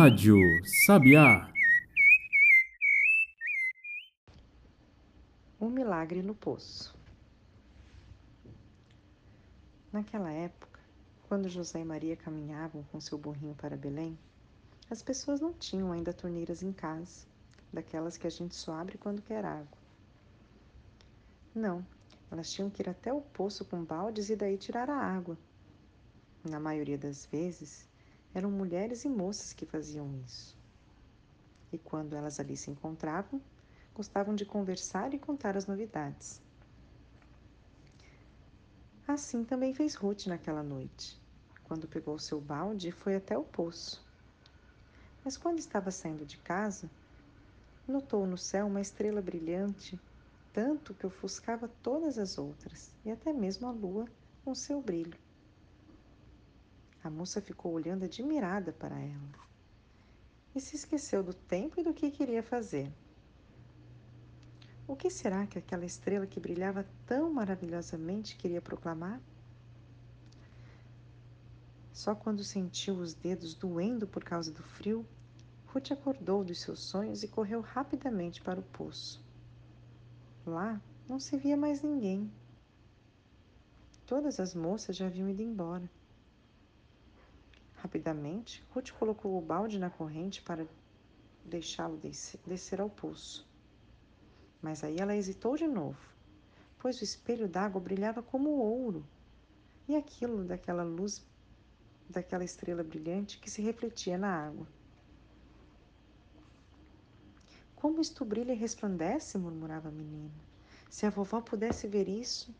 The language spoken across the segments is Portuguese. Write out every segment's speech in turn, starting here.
Rádio Sabiá. Um milagre no poço. Naquela época, quando José e Maria caminhavam com seu burrinho para Belém, as pessoas não tinham ainda torneiras em casa, daquelas que a gente só abre quando quer água. Não, elas tinham que ir até o poço com baldes e daí tirar a água. Na maioria das vezes, eram mulheres e moças que faziam isso. E quando elas ali se encontravam, gostavam de conversar e contar as novidades. Assim também fez Ruth naquela noite, quando pegou seu balde e foi até o poço. Mas quando estava saindo de casa, notou no céu uma estrela brilhante, tanto que ofuscava todas as outras, e até mesmo a lua com seu brilho. A moça ficou olhando admirada para ela e se esqueceu do tempo e do que queria fazer. O que será que aquela estrela que brilhava tão maravilhosamente queria proclamar? Só quando sentiu os dedos doendo por causa do frio, Ruth acordou dos seus sonhos e correu rapidamente para o poço. Lá não se via mais ninguém. Todas as moças já haviam ido embora. Rapidamente, Ruth colocou o balde na corrente para deixá-lo descer ao poço. Mas aí ela hesitou de novo, pois o espelho d'água brilhava como ouro, e aquilo daquela luz daquela estrela brilhante que se refletia na água. Como isto brilha e resplandece, murmurava a menina. Se a vovó pudesse ver isso.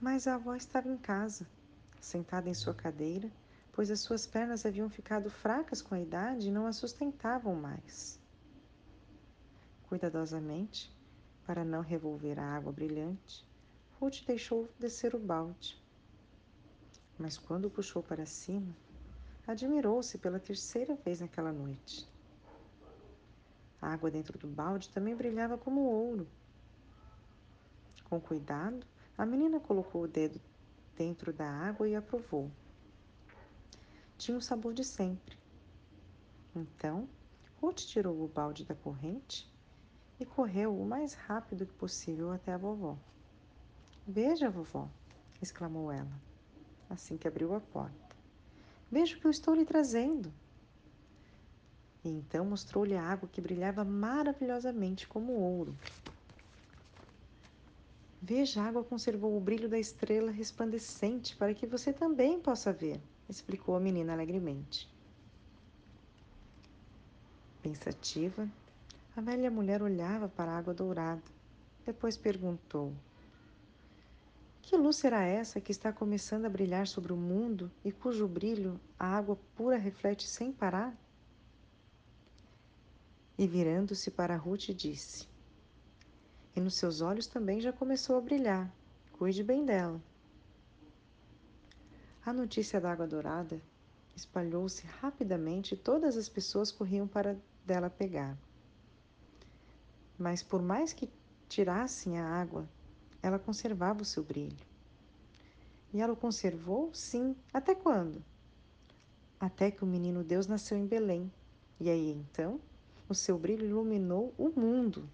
Mas a avó estava em casa sentada em sua cadeira, pois as suas pernas haviam ficado fracas com a idade e não a sustentavam mais. Cuidadosamente, para não revolver a água brilhante, Ruth deixou descer o balde. Mas quando o puxou para cima, admirou-se pela terceira vez naquela noite. A água dentro do balde também brilhava como ouro. Com cuidado, a menina colocou o dedo dentro da água e a provou. Tinha o sabor de sempre. Então, Ruth tirou o balde da corrente e correu o mais rápido possível até a vovó. Veja, vovó, exclamou ela, assim que abriu a porta. Veja o que eu estou lhe trazendo. E então mostrou-lhe a água que brilhava maravilhosamente como ouro. Veja, a água conservou o brilho da estrela resplandecente para que você também possa ver, explicou a menina alegremente. Pensativa, a velha mulher olhava para a água dourada. Depois perguntou: Que luz será essa que está começando a brilhar sobre o mundo e cujo brilho a água pura reflete sem parar? E virando-se para Ruth, disse: e nos seus olhos também já começou a brilhar. Cuide bem dela. A notícia da água dourada espalhou-se rapidamente e todas as pessoas corriam para dela pegar. Mas por mais que tirassem a água, ela conservava o seu brilho. E ela o conservou, sim, até quando? Até que o menino Deus nasceu em Belém. E aí então, o seu brilho iluminou o mundo